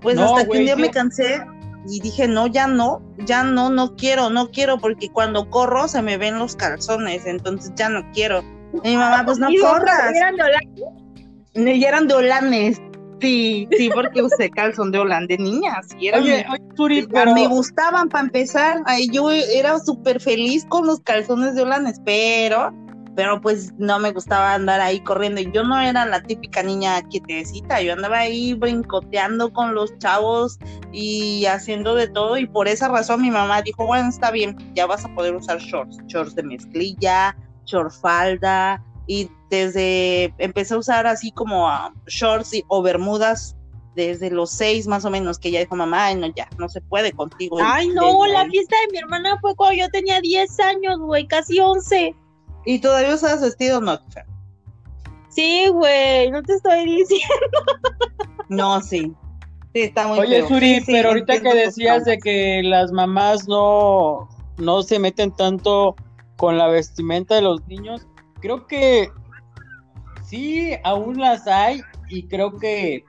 pues hasta que un día me cansé y dije, no, ya no, ya no, no quiero, no quiero, porque cuando corro se me ven los calzones, entonces ya no quiero. Y mi mamá, pues no corras. ¿Y eran de eran de holanes. Sí, sí, porque usé calzón de Holanda niñas. Y oye, oye pero... me gustaban para empezar. Yo era súper feliz con los calzones de Holanda, pero, pero pues no me gustaba andar ahí corriendo. Yo no era la típica niña quietecita, yo andaba ahí brincoteando con los chavos y haciendo de todo. Y por esa razón mi mamá dijo, bueno, está bien, ya vas a poder usar shorts, shorts de mezclilla, short falda, y desde empecé a usar así como ah, shorts o bermudas desde los seis más o menos que ya dijo mamá, ay no ya, no se puede contigo. Ay no, la fiesta de mi hermana fue cuando yo tenía 10 años, güey, casi 11. ¿Y todavía usas vestido no? Sí, güey, no te estoy diciendo. no, sí. Sí, está muy Oye, Suri, pero ahorita que decías de que las mamás no, no se meten tanto con la vestimenta de los niños, creo que sí, aún las hay y creo que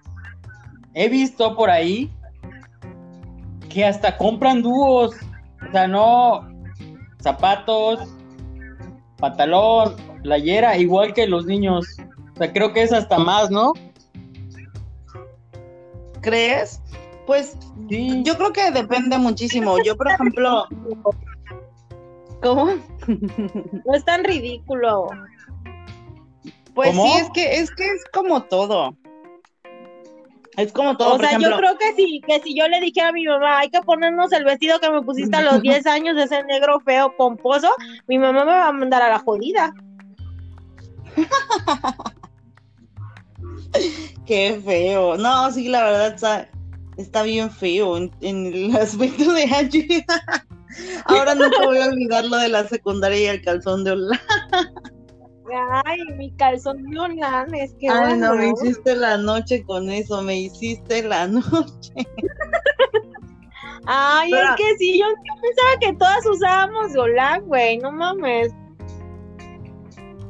he visto por ahí que hasta compran dúos, o sea, no zapatos, pantalón, playera, igual que los niños. O sea, creo que es hasta más, ¿no? ¿Crees? Pues sí. yo creo que depende muchísimo. Yo, por ejemplo, ¿Cómo? No es tan ridículo. Pues sí, es que, es que es como todo. Es como todo. O sea, yo creo que sí, que si yo le dije a mi mamá, hay que ponernos el vestido que me pusiste a los *laughs* 10 años de ese negro feo, pomposo, mi mamá me va a mandar a la jodida. *laughs* Qué feo. No, sí, la verdad está, está bien feo en, el aspecto de Angie. *laughs* Ahora no te voy a olvidar lo de la secundaria y el calzón de Olan. Ay, mi calzón de Olan, es que. Ay, no, me hiciste la noche con eso, me hiciste la noche. Ay, es que sí, yo, pensaba que todas usábamos Olan, güey, no mames.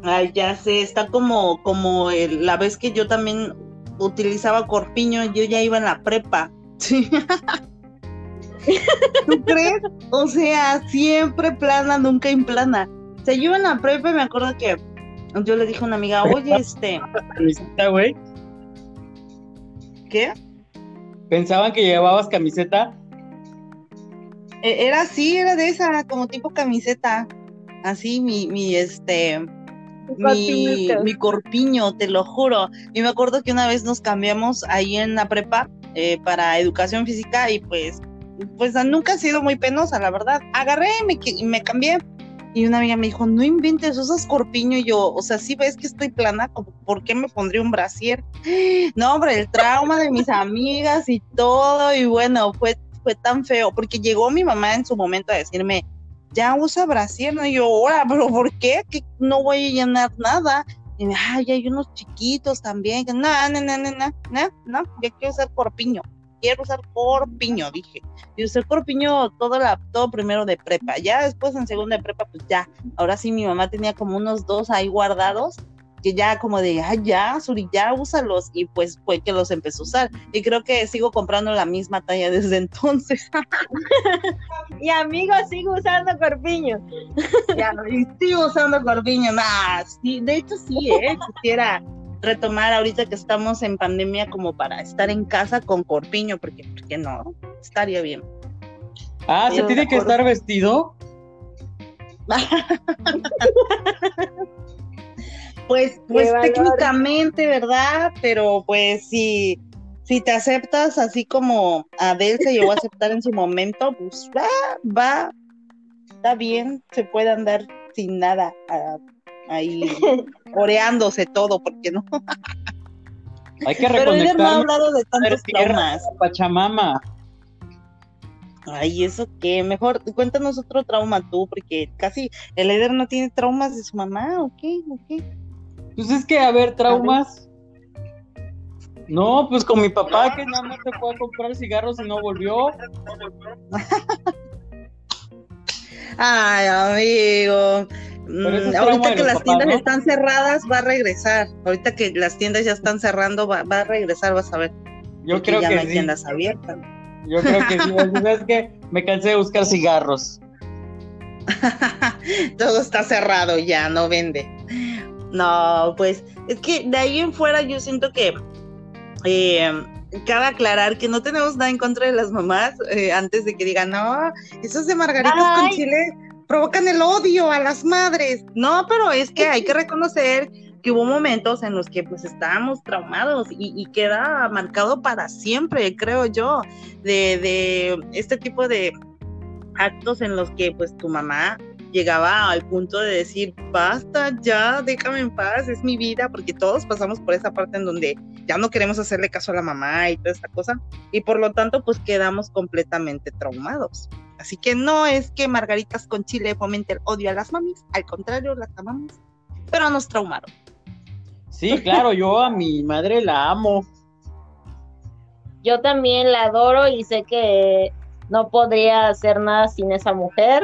Ay, ya sé, está como, como la vez que yo también utilizaba corpiño, yo ya iba en la prepa. Sí. *laughs* ¿Tú crees? O sea, siempre plana, nunca implana. O sea, yo en la prepa me acuerdo que yo le dije a una amiga, oye, este. ¿Camiseta, güey? ¿Qué? ¿Pensaban que llevabas camiseta? E, era así, era de esa, como tipo camiseta. Así, mi, mi, este. Mi, mi, corpiño, te lo juro. Y me acuerdo que una vez nos cambiamos ahí en la prepa eh, para educación física y pues, pues nunca ha sido muy penosa, la verdad. Agarré y me, me cambié. Y una amiga me dijo, no inventes, usas corpiño. Y yo, o sea, si ves que estoy plana, ¿por qué me pondría un brasier? No, hombre, el trauma de mis amigas y todo. Y bueno, fue fue tan feo, porque llegó mi mamá en su momento a decirme, ya usa brasier, ¿no? Y yo, ahora, pero ¿por qué? Que no voy a llenar nada. Y me, ay, hay unos chiquitos también. No, no, no, no, no, no, no, ya quiero usar corpiño. Quiero usar corpiño, dije. Y usé corpiño todo, la, todo primero de prepa. Ya después en segunda de prepa, pues ya. Ahora sí, mi mamá tenía como unos dos ahí guardados que ya como de, ah, ya, Suri, ya úsalos, y pues fue que los empezó a usar. Y creo que sigo comprando la misma talla desde *laughs* entonces. *laughs* y amigo, sigo usando corpiño. ya, y sigo usando corpiño, más. Sí, de hecho sí, ¿eh? *laughs* quisiera retomar ahorita que estamos en pandemia como para estar en casa con corpiño, porque, porque no, estaría bien. Ah, ¿se tiene que estar vestido? *laughs* Pues, pues técnicamente, ¿verdad? Pero pues si, si te aceptas así como Adel se llegó a aceptar en su momento, pues va, va, está bien, se puede andar sin nada ahí *laughs* oreándose todo, porque no. Hay que reconectar. Pero no ha hablado de tantos traumas. Pachamama. Ay, eso qué, mejor cuéntanos otro trauma tú, porque casi el líder no tiene traumas de su mamá, ¿o qué? ¿O qué? Pues es que, a ver, traumas. No, pues con mi papá que nada más se fue a comprar cigarros y no volvió. *laughs* Ay, amigo. Mm, ahorita que las tiendas están cerradas, va a regresar. Ahorita que las tiendas ya están cerrando, va, a regresar, vas a ver. Yo creo ya que no hay tiendas abiertas. Yo creo que sí. es que me cansé de buscar cigarros. *laughs* Todo está cerrado ya, no vende. No, pues es que de ahí en fuera yo siento que eh, cabe aclarar que no tenemos nada en contra de las mamás eh, antes de que digan, no, esos de margaritas con chile provocan el odio a las madres. No, pero es que hay que *laughs* reconocer que hubo momentos en los que pues estábamos traumados y, queda marcado para siempre, creo yo, de, de este tipo de actos en los que pues tu mamá llegaba al punto de decir, basta, ya, déjame en paz, es mi vida, porque todos pasamos por esa parte en donde ya no queremos hacerle caso a la mamá y toda esta cosa, y por lo tanto, pues quedamos completamente traumados. Así que no es que Margaritas con Chile fomente el odio a las mamis, al contrario, las amamos, pero nos traumaron. Sí, claro, yo a mi madre la amo. Yo también la adoro y sé que no podría hacer nada sin esa mujer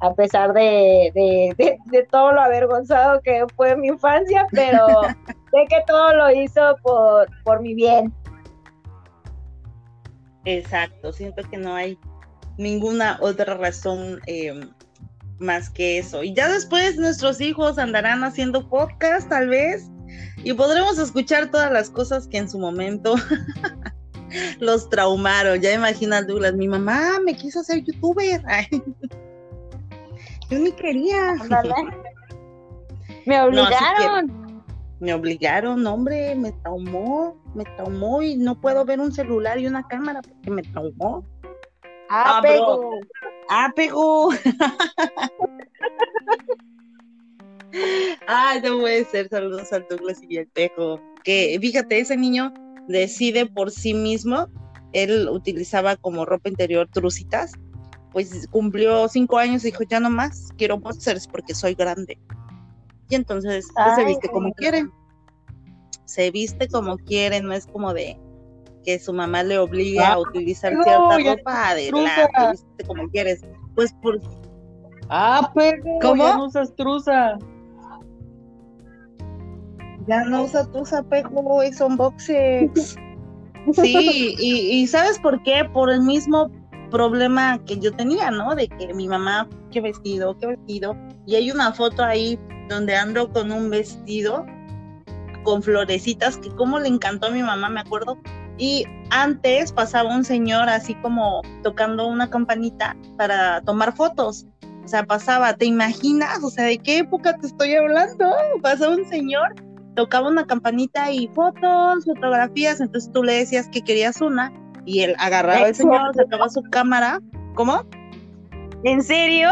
a pesar de, de, todo lo avergonzado que fue mi infancia, pero *laughs* sé que todo lo hizo por, por mi bien. Exacto, siento que no hay ninguna otra razón eh, más que eso. Y ya después nuestros hijos andarán haciendo podcast tal vez y podremos escuchar todas las cosas que en su momento *laughs* los traumaron. Ya imagina Douglas, mi mamá me quiso hacer youtuber. *laughs* Yo ni quería. *laughs* Me obligaron. me obligaron, hombre, me traumó, me traumó y no puedo ver un celular y una cámara porque me traumó. Ah, pegó. Ah, pegó. *laughs* Ay, no puede ser. Saludos al Douglas y el Pejo. Que fíjate, ese niño decide por sí mismo. Él utilizaba como ropa interior trucitas pues cumplió cinco años y dijo, ya no más, quiero boxers porque soy grande. Y entonces pues, se viste como quiere. Se viste como quiere, no es como de que su mamá le obligue a ah, utilizar cierta ropa adelante, viste como quieres. Pues por... Ah, pero ¿cómo? Ya no usas truza. Ya no usa truza, pejo, y son boxers. *laughs* Sí, y, y ¿sabes por qué? Por el mismo problema que yo tenía, ¿no? De que mi mamá, qué vestido, qué vestido. Y hay una foto ahí donde ando con un vestido con florecitas que como le encantó a mi mamá, me acuerdo. Y antes pasaba un señor así como tocando una campanita para tomar fotos. O sea, pasaba, ¿te imaginas? O sea, ¿de qué época te estoy hablando? *laughs* Pasaba un señor, tocaba una campanita y fotos, fotografías, entonces tú le decías que querías una y él agarraba al señor, sacaba su cámara. ¿Cómo? ¿En serio?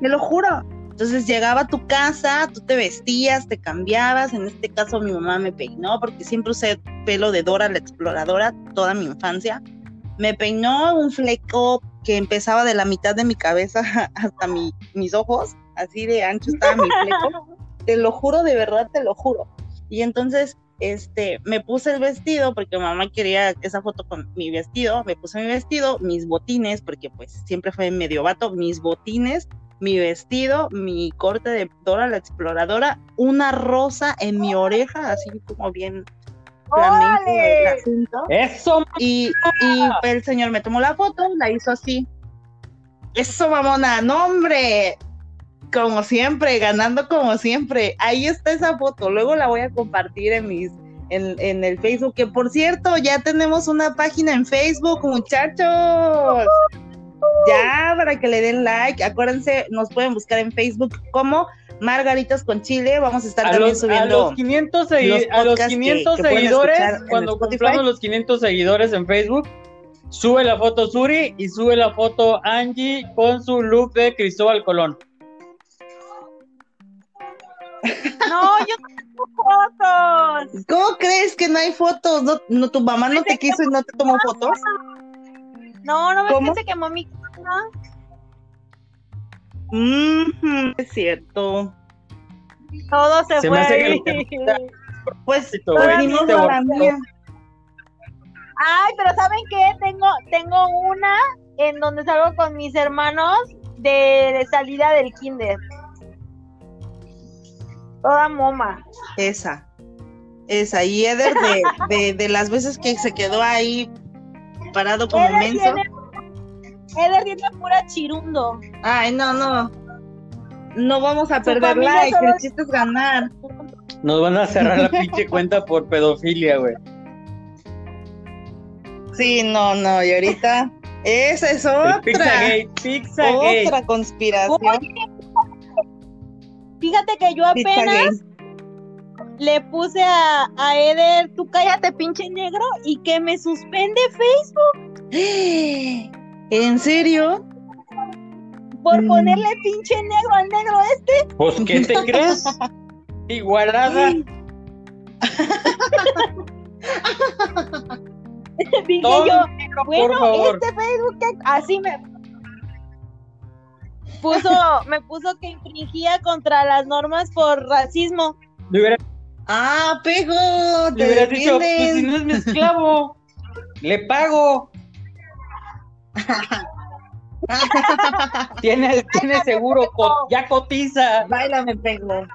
Te lo juro. Entonces llegaba a tu casa, tú te vestías, te cambiabas. En este caso mi mamá me peinó porque siempre usé pelo de Dora la exploradora toda mi infancia. Me peinó un fleco que empezaba de la mitad de mi cabeza *laughs* hasta mis ojos, así de ancho estaba mi fleco. *laughs* te lo juro, de verdad te lo juro. Y entonces este, me puse el vestido porque mamá quería esa foto con mi vestido, me puse mi vestido, mis botines, porque pues siempre fue medio vato, mis botines, mi vestido, mi corte de Dora la exploradora, una rosa en mi oreja, así como bien flamenco el asunto. Eso. Y, y el señor me tomó la foto, la hizo así. Eso, mamona, no hombre, como siempre, ganando como siempre. Ahí está esa foto. Luego la voy a compartir en mis en, en, el Facebook. Que por cierto, ya tenemos una página en Facebook, muchachos. Ya, para que le den like. Acuérdense, nos pueden buscar en Facebook como Margaritas con Chile. Vamos a estar también subiendo. A los 500, a los 500 seguidores, cuando cumplamos los 500 seguidores en Facebook, sube la foto Suri y sube la foto Angie con su look de Cristóbal Colón. *laughs* No, yo no tengo fotos. ¿Cómo crees que no hay fotos? ¿No, tu mamá no te quiso y no te tomó fotos? No, no me ¿Cómo? que quemó mi es cierto. Todo se, se fue. Me pues, venimos a la mía. Ay, pero ¿saben qué? Tengo, tengo una en donde salgo con mis hermanos de, de salida del kinder. Toda moma. Esa. Esa. Y Eder, de, de, las veces que se quedó ahí parado como Eder menso. Tiene, Eder tiene pura chirundo. Ay, no, no. No vamos a perder like, el chiste es ganar. Nos van a cerrar la pinche cuenta por pedofilia, güey. Sí, no, no, y ahorita esa es otra. Pizzagate, Pizzagate. Otra conspiración. Fíjate que yo apenas le puse a, a, Eder, tú cállate pinche negro, y que me suspende Facebook. *gasps* *gasps* ¿En serio? Por mm. ponerle pinche negro al negro este. Pues, ¿qué te *laughs* crees? Igualada. *laughs* Dije yo, bueno, este Facebook, así me puso, me puso que infringía contra las normas por racismo. Ah, pego, te le hubieras dicho, pues si no es mi esclavo, le pago. *laughs* tiene, tiene seguro, ya cotiza. Baila, me pego.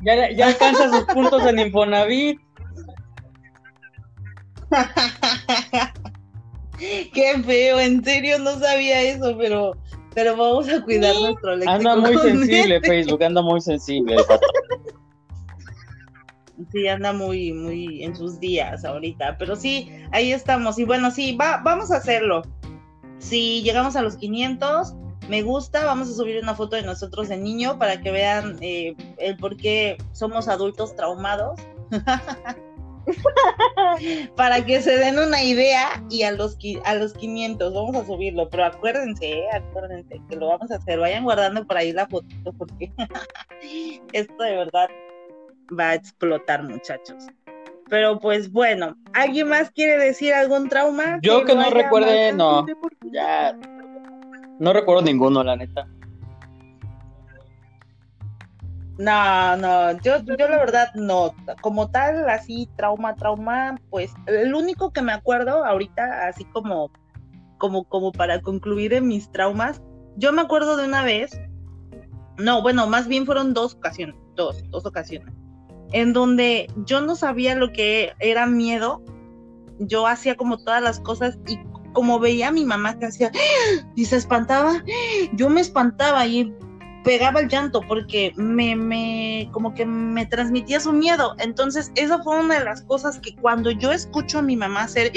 Ya, ya alcanza sus puntos en Infonavit. *laughs* Qué feo, en serio no sabía eso, pero pero vamos a cuidar nuestro léxico. Anda muy sensible Facebook, anda muy sensible. Sí, anda muy, muy en sus días ahorita, pero sí, ahí estamos. Y bueno, sí, va, vamos a hacerlo. Si llegamos a los 500, me gusta, vamos a subir una foto de nosotros de niño para que vean eh, el por qué somos adultos traumados. *laughs* para que se den una idea y a los, a los 500 vamos a subirlo, pero acuérdense, eh, acuérdense que lo vamos a hacer, vayan guardando por ahí la fotito porque *laughs* esto de verdad va a explotar muchachos. Pero pues bueno, ¿alguien más quiere decir algún trauma? Yo que, que no recuerde, no, ya no recuerdo ninguno, la neta. No, no, yo, yo la verdad no, como tal, así, trauma, trauma, pues el único que me acuerdo ahorita, así como, como, como para concluir en mis traumas, yo me acuerdo de una vez, no, bueno, más bien fueron dos ocasiones, dos, dos ocasiones, en donde yo no sabía lo que era miedo, yo hacía como todas las cosas y como veía a mi mamá que hacía y se espantaba, yo me espantaba y pegaba el llanto porque me, me, como que me transmitía su miedo. Entonces, esa fue una de las cosas que cuando yo escucho a mi mamá hacer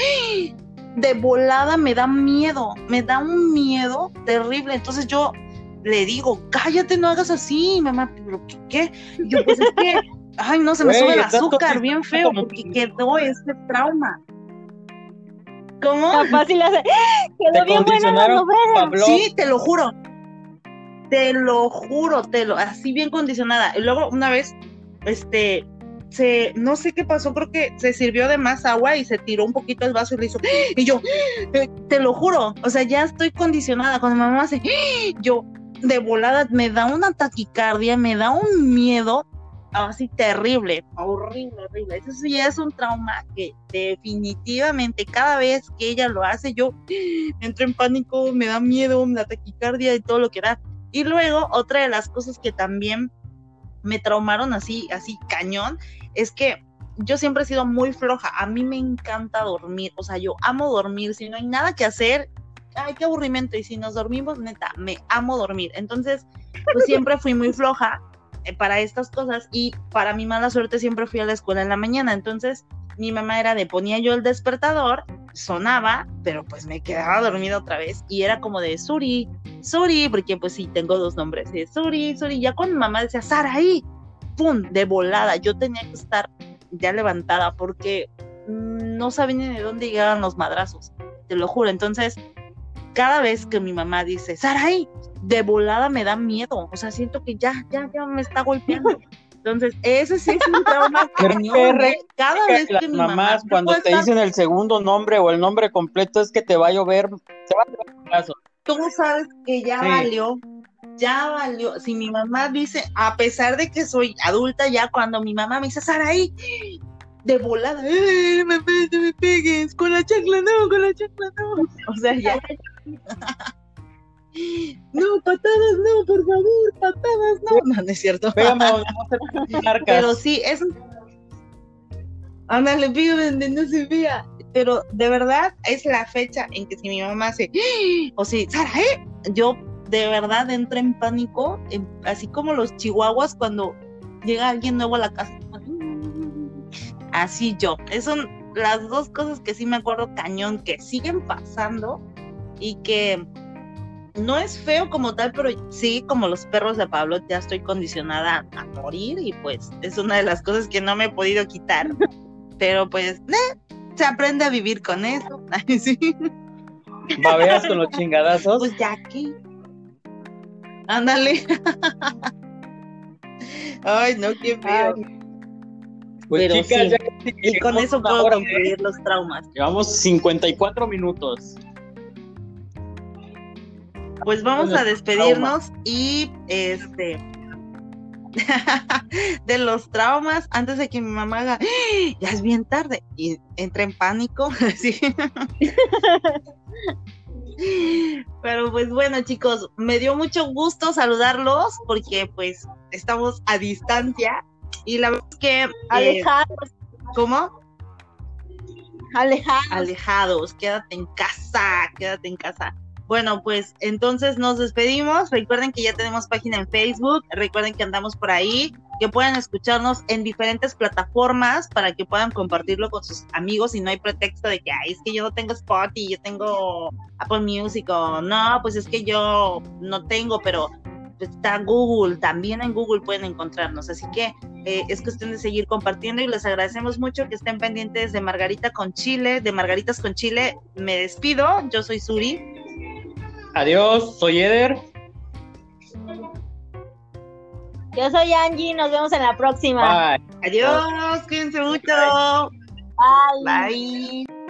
de volada me da miedo, me da un miedo terrible. Entonces yo le digo, cállate, no hagas así, mamá, pero ¿qué? qué? yo, pues es que, ay, no, se me sube el azúcar bien feo porque quedó este trauma. ¿Cómo? Fácil hace... Quedó bien buena Sí, te lo juro. Te lo juro, te lo, así bien condicionada. Y luego una vez, este, se, no sé qué pasó, creo que se sirvió de más agua y se tiró un poquito el vaso y le hizo, y yo, eh, te lo juro, o sea, ya estoy condicionada. Cuando mi mamá hace, yo, de volada, me da una taquicardia, me da un miedo así terrible, horrible, horrible. Eso ya es un trauma que definitivamente cada vez que ella lo hace, yo entro en pánico, me da miedo, me da taquicardia y todo lo que da. Y luego, otra de las cosas que también me traumaron así, así cañón, es que yo siempre he sido muy floja. A mí me encanta dormir. O sea, yo amo dormir. Si no hay nada que hacer, ay, qué aburrimiento. Y si nos dormimos, neta, me amo dormir. Entonces, pues siempre fui muy floja para estas cosas. Y para mi mala suerte, siempre fui a la escuela en la mañana. Entonces, mi mamá era de ponía yo el despertador, sonaba, pero pues me quedaba dormida otra vez. Y era como de Suri, Suri, porque pues sí, tengo dos nombres. De Suri, Suri. Ya mi mamá decía, Sara, ahí ¡pum! de volada. Yo tenía que estar ya levantada porque no sabía ni de dónde llegaban los madrazos, te lo juro. Entonces, cada vez que mi mamá dice, Saray, de volada me da miedo, o sea, siento que ya, ya, ya me está golpeando. Entonces, ese sí es un *laughs* trauma. Cada vez que mi mamás, cuando te dicen el segundo nombre o el nombre completo, es que te va a llover, te va a llover Tú sabes que ya valió ya valió. Si mi mamá dice, a pesar de que soy adulta, ya cuando mi mamá me dice, Saraí, de volada, ¡Eh, me, me pegues, con la chancla no, con la chancla no. O sea, ya. *laughs* *laughs* No, patadas no, por favor, patadas no. No, no es cierto. Pégame, *laughs* Pero sí, es. Ándale, donde no se vea. Pero de verdad es la fecha en que si mi mamá hace, ¡Ah! o si, Sara, ¿eh? Yo de verdad entro en pánico, así como los chihuahuas cuando llega alguien nuevo a la casa. Así yo. Esas son las dos cosas que sí me acuerdo cañón, que siguen pasando y que no es feo como tal, pero sí, como los perros de Pablo, ya estoy condicionada a morir y pues es una de las cosas que no me he podido quitar. *laughs* Pero pues, eh, se aprende a vivir con eso. *laughs* sí. ¿Babeas con los chingadazos? Pues ya que. Ándale. *laughs* Ay, no, qué feo. Pues chicas, y con eso puedo concluir los traumas. Llevamos 54 minutos. Pues vamos a despedirnos y este *laughs* de los traumas antes de que mi mamá haga ¡Ah! ya es bien tarde y entre en pánico *laughs* sí. Pero pues bueno, chicos, me dio mucho gusto saludarlos porque pues estamos a distancia y la verdad es que... Eh, alejados. ¿Cómo? Alejados. Alejados, quédate en casa, quédate en casa. Bueno, pues entonces nos despedimos. Recuerden que ya tenemos página en Facebook. Recuerden que andamos por ahí. Que puedan escucharnos en diferentes plataformas para que puedan compartirlo con sus amigos y no hay pretexto de que, ay, es que yo no tengo Spotify, yo tengo Apple Music o no, pues es que yo no tengo, pero está Google, también en Google pueden encontrarnos. Así que eh, es cuestión de seguir compartiendo y les agradecemos mucho que estén pendientes de Margarita con Chile, de Margaritas con Chile. Me despido, yo soy Suri. Adiós, soy Eder. Yo soy Angie, nos vemos en la próxima. Adiós, cuídense mucho. Bye. Bye.